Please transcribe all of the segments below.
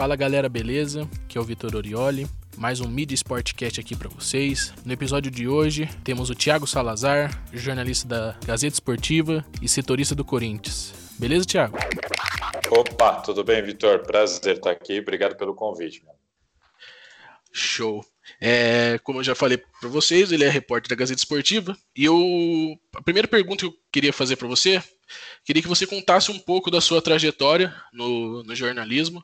Fala galera, beleza? Aqui é o Vitor Orioli, mais um Mid Sportcast aqui para vocês. No episódio de hoje temos o Thiago Salazar, jornalista da Gazeta Esportiva e setorista do Corinthians. Beleza, Thiago? Opa, tudo bem, Vitor? Prazer estar aqui. Obrigado pelo convite. Show. É, como eu já falei para vocês, ele é repórter da Gazeta Esportiva. E eu, a primeira pergunta que eu queria fazer para você, queria que você contasse um pouco da sua trajetória no, no jornalismo,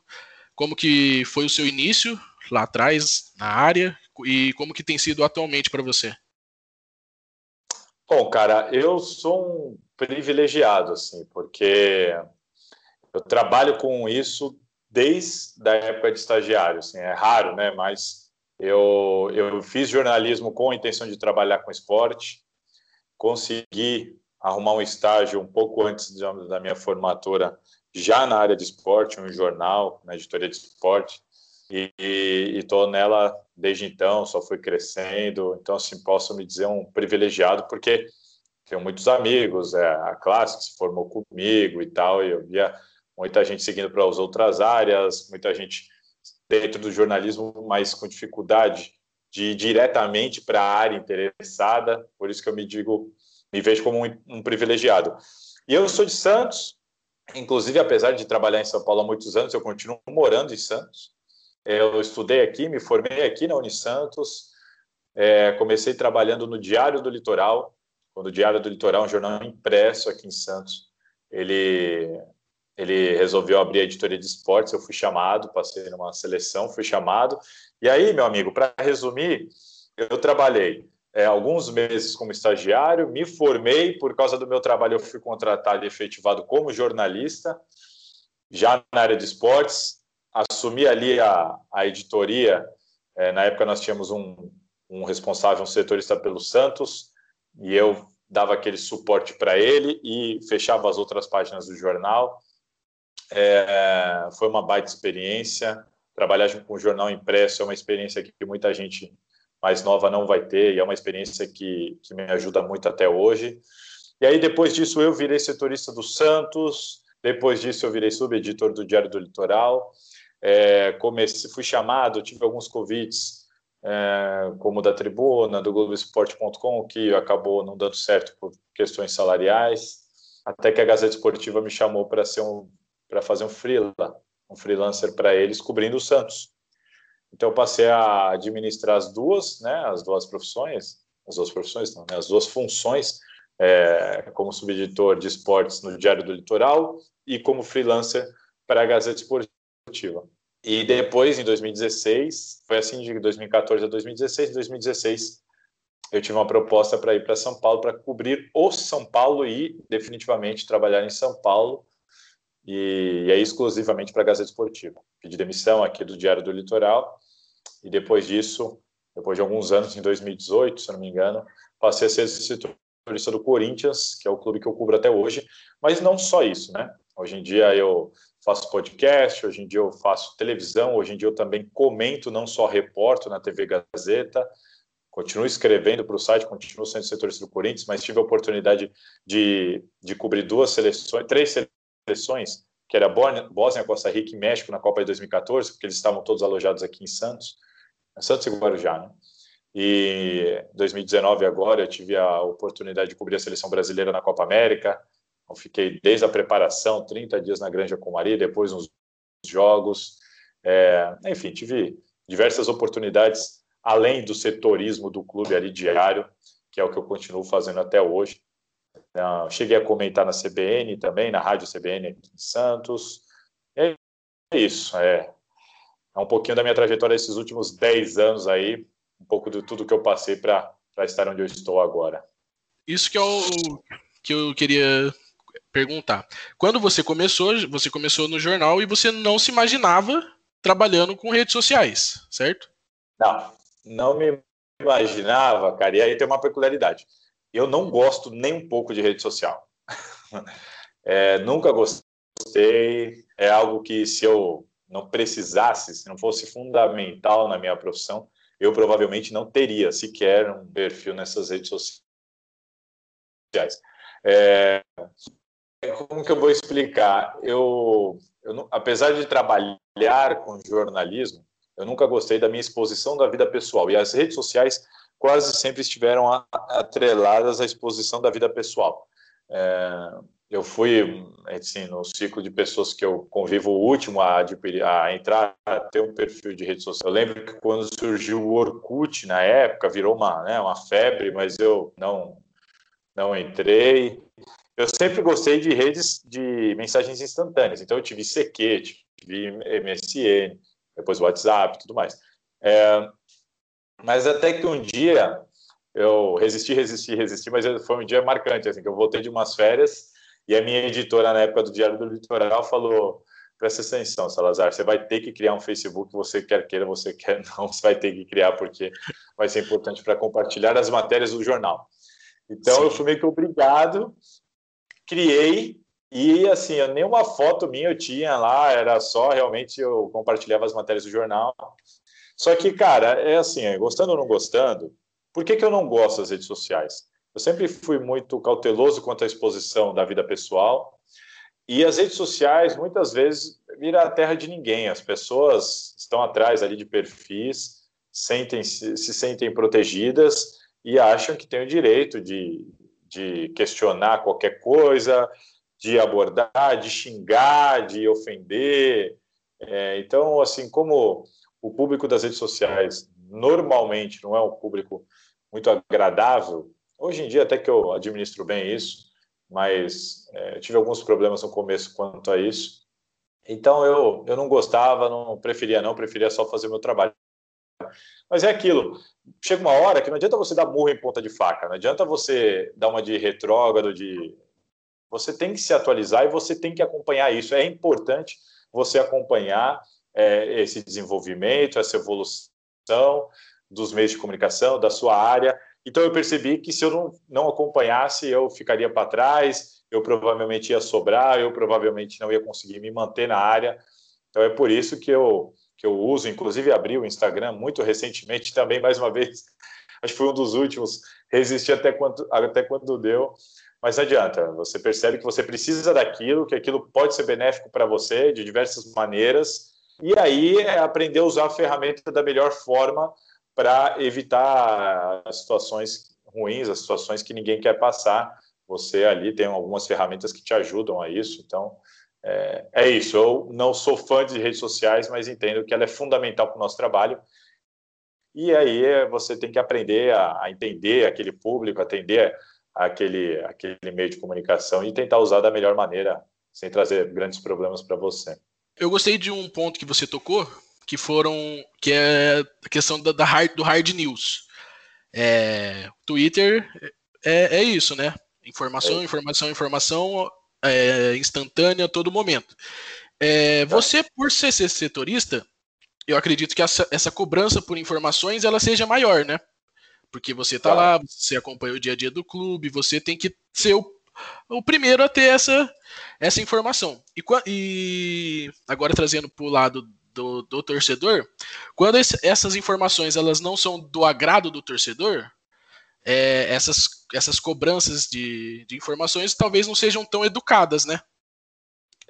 como que foi o seu início lá atrás na área e como que tem sido atualmente para você. Bom, cara, eu sou um privilegiado, assim, porque eu trabalho com isso desde a época de estagiário, assim, é raro, né, mas eu, eu fiz jornalismo com a intenção de trabalhar com esporte, consegui arrumar um estágio um pouco antes da minha formatura, já na área de esporte, um jornal, na editoria de esporte, e estou nela desde então, só fui crescendo, então, assim, posso me dizer um privilegiado, porque tenho muitos amigos, é, a classe que se formou comigo e tal, e eu via muita gente seguindo para as outras áreas, muita gente dentro do jornalismo, mas com dificuldade de ir diretamente para a área interessada, por isso que eu me digo, me vejo como um, um privilegiado. E eu sou de Santos, inclusive, apesar de trabalhar em São Paulo há muitos anos, eu continuo morando em Santos. Eu estudei aqui, me formei aqui na Unisantos, é, comecei trabalhando no Diário do Litoral, quando o Diário do Litoral, um jornal impresso aqui em Santos, ele ele resolveu abrir a editoria de esportes, eu fui chamado, passei numa seleção, fui chamado. E aí, meu amigo, para resumir, eu trabalhei é, alguns meses como estagiário, me formei, por causa do meu trabalho eu fui contratado e efetivado como jornalista, já na área de esportes, assumi ali a, a editoria, é, na época nós tínhamos um, um responsável, um setorista pelo Santos, e eu dava aquele suporte para ele e fechava as outras páginas do jornal. É, foi uma baita experiência. Trabalhar com jornal impresso é uma experiência que muita gente mais nova não vai ter e é uma experiência que, que me ajuda muito até hoje. E aí, depois disso, eu virei setorista do Santos. Depois disso, eu virei subeditor do Diário do Litoral. É, comecei, fui chamado, tive alguns convites, é, como da Tribuna, do Globoesporte.com, que acabou não dando certo por questões salariais. Até que a Gazeta Esportiva me chamou para ser um para fazer um freela, um freelancer para eles cobrindo o Santos. Então eu passei a administrar as duas, né, as duas profissões, as duas profissões, não, né, as duas funções, é, como subeditor de esportes no Diário do Litoral e como freelancer para a Gazeta Esportiva. E depois, em 2016, foi assim de 2014 a 2016, em 2016 eu tive uma proposta para ir para São Paulo para cobrir o São Paulo e definitivamente trabalhar em São Paulo e, é exclusivamente para a Gazeta Esportiva. Pedi demissão aqui do Diário do Litoral e depois disso, depois de alguns anos, em 2018, se não me engano, passei a ser setorista do Corinthians, que é o clube que eu cubro até hoje, mas não só isso, né? Hoje em dia eu faço podcast, hoje em dia eu faço televisão, hoje em dia eu também comento, não só reporto na TV Gazeta, continuo escrevendo para o site, continuo sendo setorista do Corinthians, mas tive a oportunidade de, de cobrir duas seleções, três seleções, que era Bósnia, Costa Rica e México na Copa de 2014, porque eles estavam todos alojados aqui em Santos, Santos e Guarujá, né? E 2019 agora eu tive a oportunidade de cobrir a seleção brasileira na Copa América. Eu fiquei desde a preparação, 30 dias na Granja Comari, depois nos jogos. É, enfim, tive diversas oportunidades além do setorismo do clube ali diário, que é o que eu continuo fazendo até hoje. Cheguei a comentar na CBN também, na Rádio CBN aqui em Santos. É isso, é, é um pouquinho da minha trajetória esses últimos 10 anos aí, um pouco de tudo que eu passei para estar onde eu estou agora. Isso que é o que eu queria perguntar. Quando você começou, você começou no jornal e você não se imaginava trabalhando com redes sociais, certo? Não, não me imaginava, cara. E aí tem uma peculiaridade eu não gosto nem um pouco de rede social. É, nunca gostei. É algo que, se eu não precisasse, se não fosse fundamental na minha profissão, eu provavelmente não teria sequer um perfil nessas redes sociais. É, como que eu vou explicar? Eu, eu, apesar de trabalhar com jornalismo, eu nunca gostei da minha exposição da vida pessoal. E as redes sociais quase sempre estiveram atreladas à exposição da vida pessoal. É, eu fui, assim, no ciclo de pessoas que eu convivo o último a, a entrar, a ter um perfil de rede social. Eu lembro que quando surgiu o Orkut, na época, virou uma, né, uma febre, mas eu não, não entrei. Eu sempre gostei de redes de mensagens instantâneas, então eu tive CQ, tive MSN, depois WhatsApp, tudo mais. É, mas até que um dia eu resisti, resisti, resisti, mas foi um dia marcante, assim, que eu voltei de umas férias e a minha editora na época do Diário do Litoral falou: presta atenção, Salazar, você vai ter que criar um Facebook, você quer queira, você quer não, você vai ter que criar porque vai ser importante para compartilhar as matérias do jornal. Então Sim. eu fui meio que obrigado, criei e assim, nenhuma foto minha eu tinha lá, era só realmente eu compartilhava as matérias do jornal. Só que, cara, é assim, gostando ou não gostando, por que, que eu não gosto das redes sociais? Eu sempre fui muito cauteloso quanto à exposição da vida pessoal. E as redes sociais, muitas vezes, viram a terra de ninguém. As pessoas estão atrás ali de perfis, sentem, se, se sentem protegidas e acham que têm o direito de, de questionar qualquer coisa, de abordar, de xingar, de ofender. É, então, assim, como o público das redes sociais normalmente não é um público muito agradável, hoje em dia até que eu administro bem isso, mas é, tive alguns problemas no começo quanto a isso. Então eu, eu não gostava, não preferia não, preferia só fazer meu trabalho. Mas é aquilo, chega uma hora que não adianta você dar murro em ponta de faca, não adianta você dar uma de retrógrado, de você tem que se atualizar e você tem que acompanhar isso. É importante você acompanhar é, esse desenvolvimento, essa evolução dos meios de comunicação, da sua área. Então eu percebi que se eu não, não acompanhasse, eu ficaria para trás, eu provavelmente ia sobrar, eu provavelmente não ia conseguir me manter na área. Então é por isso que eu, que eu uso, inclusive abri o Instagram muito recentemente também, mais uma vez, acho que foi um dos últimos, resisti até quando, até quando deu, mas não adianta, você percebe que você precisa daquilo, que aquilo pode ser benéfico para você de diversas maneiras, e aí é aprender a usar a ferramenta da melhor forma para evitar as situações ruins, as situações que ninguém quer passar. Você ali tem algumas ferramentas que te ajudam a isso, então é, é isso. Eu não sou fã de redes sociais, mas entendo que ela é fundamental para o nosso trabalho. E aí você tem que aprender a, a entender aquele público, atender aquele, aquele meio de comunicação e tentar usar da melhor maneira, sem trazer grandes problemas para você. Eu gostei de um ponto que você tocou, que foram que é a questão da, da hard, do hard news. É, Twitter é, é isso, né? Informação, é. informação, informação é, instantânea a todo momento. É, você, por ser setorista, eu acredito que essa, essa cobrança por informações ela seja maior, né? Porque você tá, tá lá, você acompanha o dia a dia do clube, você tem que ser o, o primeiro a ter essa, essa informação. E, e agora trazendo para o lado do, do, torcedor, quando esse, essas informações elas não são do agrado do torcedor, é, essas, essas cobranças de, de informações talvez não sejam tão educadas, né?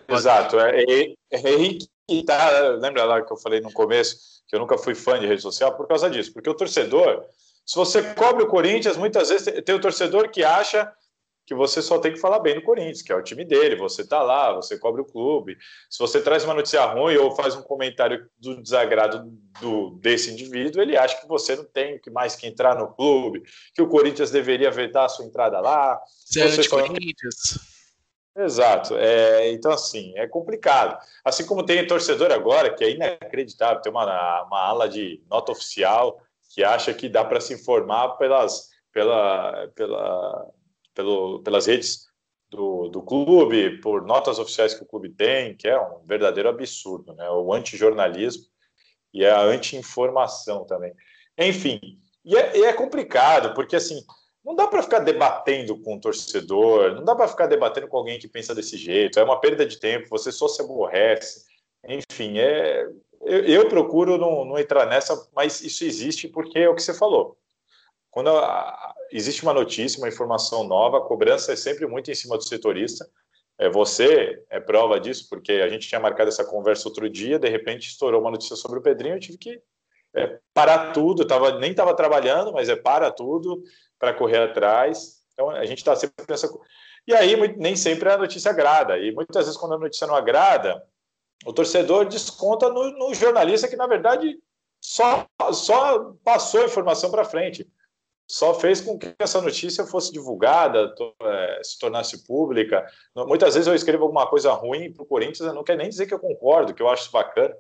Exato. É, é, é tá. Lembra lá que eu falei no começo que eu nunca fui fã de rede social por causa disso, porque o torcedor se você cobre o Corinthians, muitas vezes tem o torcedor que acha que você só tem que falar bem do Corinthians, que é o time dele, você está lá, você cobre o clube. Se você traz uma notícia ruim ou faz um comentário do desagrado do, desse indivíduo, ele acha que você não tem mais que entrar no clube, que o Corinthians deveria vetar a sua entrada lá. Você é Corinthians. Exato. É, então, assim, é complicado. Assim como tem torcedor agora, que é inacreditável, tem uma, uma ala de nota oficial que acha que dá para se informar pelas, pela, pela, pelo, pelas redes do, do clube, por notas oficiais que o clube tem, que é um verdadeiro absurdo, né? O antijornalismo e a anti-informação também. Enfim, e é, e é complicado, porque assim, não dá para ficar debatendo com o torcedor, não dá para ficar debatendo com alguém que pensa desse jeito, é uma perda de tempo, você só se aborrece. Enfim, é, eu, eu procuro não, não, entrar nessa, mas isso existe porque é o que você falou. Quando existe uma notícia, uma informação nova, a cobrança é sempre muito em cima do setorista. É, você é prova disso, porque a gente tinha marcado essa conversa outro dia, de repente estourou uma notícia sobre o Pedrinho, eu tive que é, parar tudo, tava, nem estava trabalhando, mas é para tudo para correr atrás. Então a gente está sempre nessa. E aí nem sempre a notícia agrada, e muitas vezes quando a notícia não agrada, o torcedor desconta no, no jornalista que, na verdade, só, só passou a informação para frente só fez com que essa notícia fosse divulgada, é, se tornasse pública. Muitas vezes eu escrevo alguma coisa ruim para o Corinthians, não quero nem dizer que eu concordo, que eu acho bacana,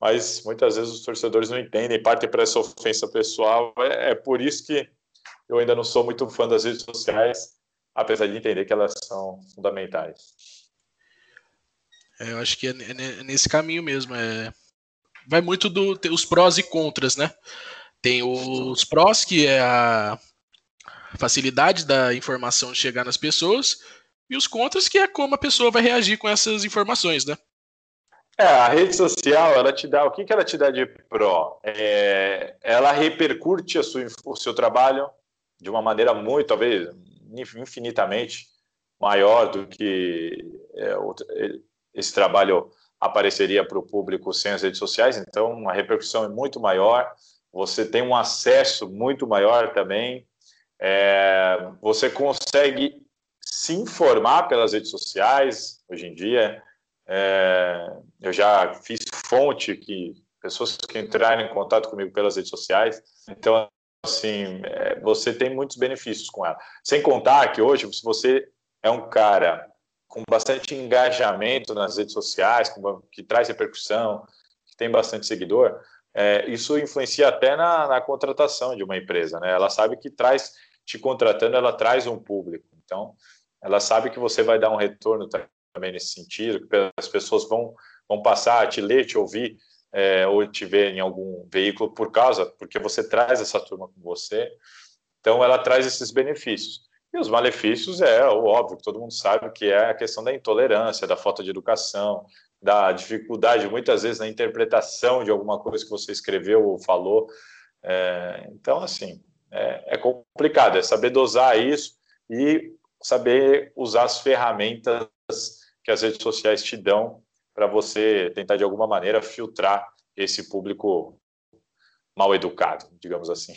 mas muitas vezes os torcedores não entendem, partem para essa ofensa pessoal. É, é, por isso que eu ainda não sou muito fã das redes sociais, apesar de entender que elas são fundamentais. É, eu acho que é, é nesse caminho mesmo. É... Vai muito dos prós e contras, né? Tem os prós, que é a facilidade da informação chegar nas pessoas, e os contras, que é como a pessoa vai reagir com essas informações, né? É, a rede social, ela te dá, o que, que ela te dá de pró? É, ela repercute a sua, o seu trabalho de uma maneira muito, talvez, infinitamente maior do que é, esse trabalho apareceria para o público sem as redes sociais, então a repercussão é muito maior você tem um acesso muito maior também, é, você consegue se informar pelas redes sociais hoje em dia. É, eu já fiz fonte que pessoas que entraram em contato comigo pelas redes sociais. Então, assim, é, você tem muitos benefícios com ela. Sem contar que hoje, se você é um cara com bastante engajamento nas redes sociais, que traz repercussão, que tem bastante seguidor, é, isso influencia até na, na, contratação de uma empresa, né? Ela sabe que traz, te contratando, ela traz um público. Então, ela sabe que você vai dar um retorno também nesse sentido, que as pessoas vão, vão passar a te ler, te ouvir, é, ou te ver em algum veículo por causa, porque você traz essa turma com você. Então, ela traz esses benefícios. E os malefícios é o óbvio, todo mundo sabe que é a questão da intolerância, da falta de educação, da dificuldade, muitas vezes, na interpretação de alguma coisa que você escreveu ou falou. É, então, assim, é, é, complicado, é saber dosar isso e saber usar as ferramentas que as redes sociais te dão para você tentar, de alguma maneira, filtrar esse público mal educado, digamos assim.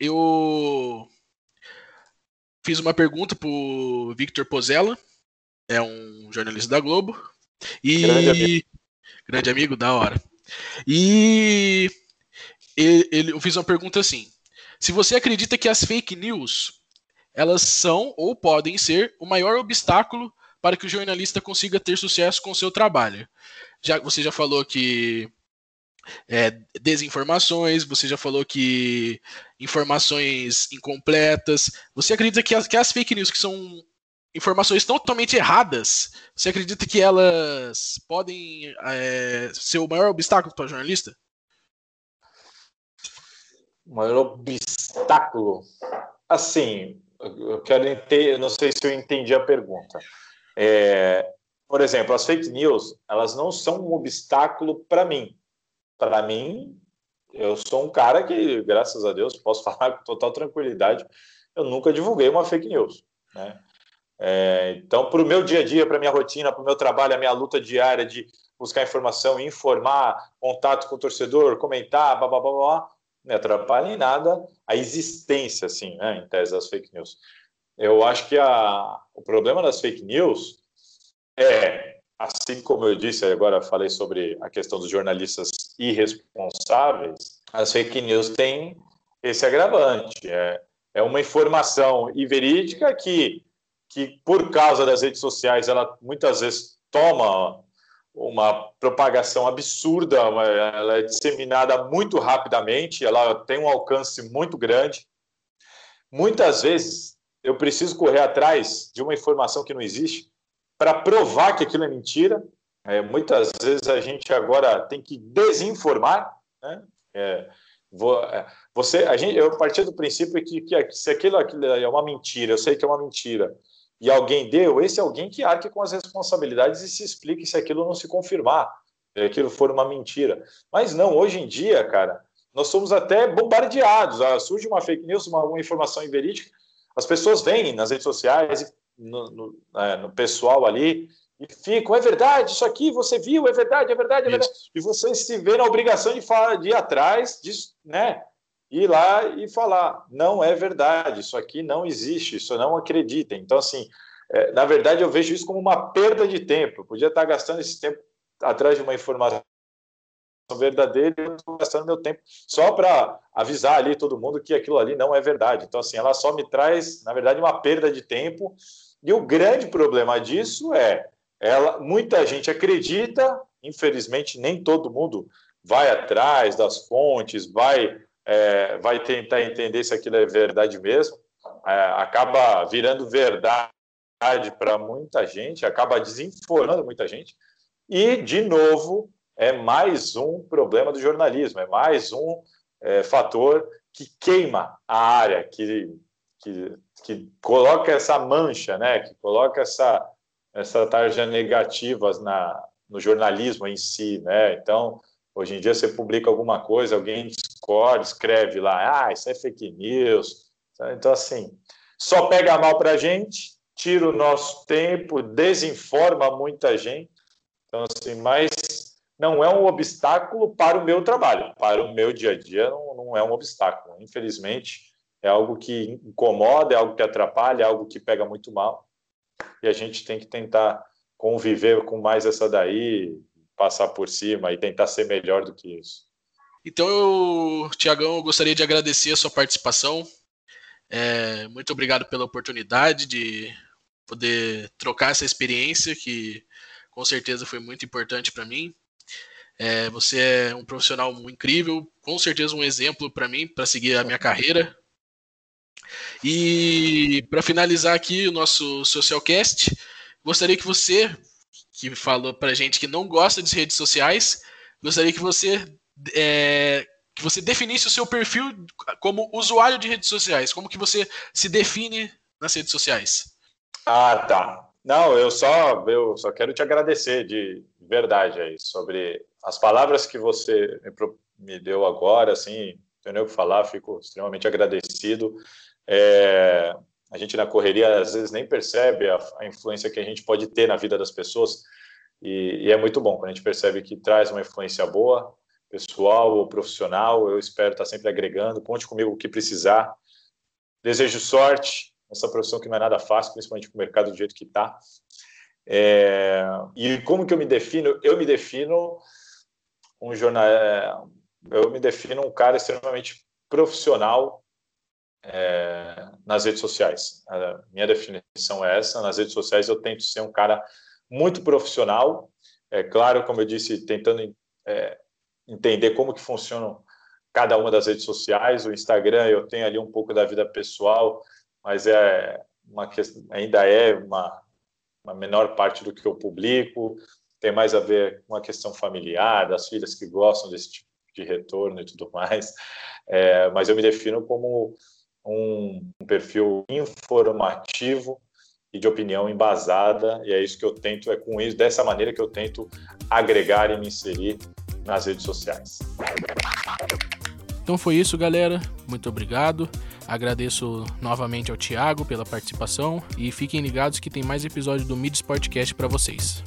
Eu fiz uma pergunta para o Victor Pozella, é um jornalista da Globo. E. Grande amigo, grande amigo da hora. E ele, ele, eu fiz uma pergunta assim: se você acredita que as fake news elas são ou podem ser o maior obstáculo para que o jornalista consiga ter sucesso com o seu trabalho. Já, você já falou que é, desinformações, você já falou que informações incompletas. Você acredita que as, que as fake news, que são informações totalmente erradas, você acredita que elas podem é, ser o maior obstáculo para o jornalista? O maior obstáculo? Assim, eu quero entender, não sei se eu entendi a pergunta. É, por exemplo, as fake news, elas não são um obstáculo para mim. Para mim, eu sou um cara que, graças a Deus, posso falar com total tranquilidade, eu nunca divulguei uma fake news. Né? É, então, para o meu dia a dia, para a minha rotina, para o meu trabalho, a minha luta diária de buscar informação, informar, contato com o torcedor, comentar, blá, blá, blá, blá não atrapalha em nada a existência, assim, né, em tese das fake news. Eu acho que a, o problema das fake news é, assim como eu disse, agora falei sobre a questão dos jornalistas irresponsáveis, as fake news têm esse agravante. É, é uma informação inverídica que que por causa das redes sociais ela muitas vezes toma uma propagação absurda, ela é disseminada muito rapidamente, ela tem um alcance muito grande. Muitas vezes eu preciso correr atrás de uma informação que não existe para provar que aquilo é mentira. É, muitas vezes a gente agora tem que desinformar, né? É, é, você, a gente, eu parti do princípio que, que se aquilo, aquilo é uma mentira, eu sei que é uma mentira, e alguém deu, esse é alguém que arque com as responsabilidades e se explique se aquilo não se confirmar, se aquilo for uma mentira. Mas não, hoje em dia, cara, nós somos até bombardeados. Ah, surge uma fake news, uma, uma informação inverídica, as pessoas vêm nas redes sociais no, no, é, no pessoal ali e ficam, é verdade, isso aqui você viu, é verdade, é verdade, é verdade. Isso. E você se vê na obrigação de, falar, de ir atrás, de, né? Ir lá e falar, não é verdade, isso aqui não existe, isso não acreditem. Então, assim, é, na verdade, eu vejo isso como uma perda de tempo. Eu podia estar gastando esse tempo atrás de uma informação verdadeira eu estou gastando meu tempo só para avisar ali todo mundo que aquilo ali não é verdade. Então, assim, ela só me traz, na verdade, uma perda de tempo. E o grande problema disso é ela, muita gente acredita, infelizmente nem todo mundo vai atrás das fontes, vai, é, vai tentar entender se aquilo é verdade mesmo, é, acaba virando verdade para muita gente, acaba desinformando muita gente, e, de novo, é mais um problema do jornalismo, é mais um é, fator que queima a área, que, que, que coloca essa mancha, né, que coloca essa essa tarja negativas na, no jornalismo em si, né? Então, hoje em dia você publica alguma coisa, alguém discorda, escreve lá, ah, isso é fake news. Então, assim, só pega mal para a gente, tira o nosso tempo, desinforma muita gente. Então, assim, mas não é um obstáculo para o meu trabalho, para o meu dia a dia não, não é um obstáculo. Infelizmente, é algo que incomoda, é algo que atrapalha, é algo que pega muito mal e a gente tem que tentar conviver com mais essa daí, passar por cima e tentar ser melhor do que isso. Então, Tiagão, eu gostaria de agradecer a sua participação. É, muito obrigado pela oportunidade de poder trocar essa experiência, que com certeza foi muito importante para mim. É, você é um profissional incrível, com certeza um exemplo para mim, para seguir a minha carreira. E para finalizar aqui o nosso Socialcast, gostaria que você, que falou para gente que não gosta de redes sociais, gostaria que você é, que você definisse o seu perfil como usuário de redes sociais. Como que você se define nas redes sociais? Ah, tá. Não, eu só eu só quero te agradecer de verdade aí sobre as palavras que você me, deu agora, assim, não tenho o que falar, fico extremamente agradecido. É, a gente na correria às vezes nem percebe a, a, influência que a gente pode ter na vida das pessoas e, e, é muito bom quando a gente percebe que traz uma influência boa, pessoal ou profissional. Eu espero estar sempre agregando. Conte comigo o que precisar. Desejo sorte nessa profissão que não é nada fácil, principalmente com o mercado do jeito que está. É, e como que eu me defino? Eu me defino um jornal, é, eu me defino um cara extremamente profissional é, nas redes sociais. A minha definição é essa. Nas redes sociais eu tento ser um cara muito profissional. É claro, como eu disse, tentando é, entender como que funcionam cada uma das redes sociais. O Instagram eu tenho ali um pouco da vida pessoal, mas é uma ainda é uma, uma menor parte do que eu publico. Tem mais a ver com a questão familiar, das filhas que gostam desse tipo de retorno e tudo mais. É, mas eu me defino como um, um perfil informativo e de opinião embasada, e é isso que eu tento, é com isso, dessa maneira que eu tento agregar e me inserir nas redes sociais. Então foi isso, galera. Muito obrigado. Agradeço novamente ao Thiago pela participação e fiquem ligados que tem mais episódio do Mid Sportcast para vocês.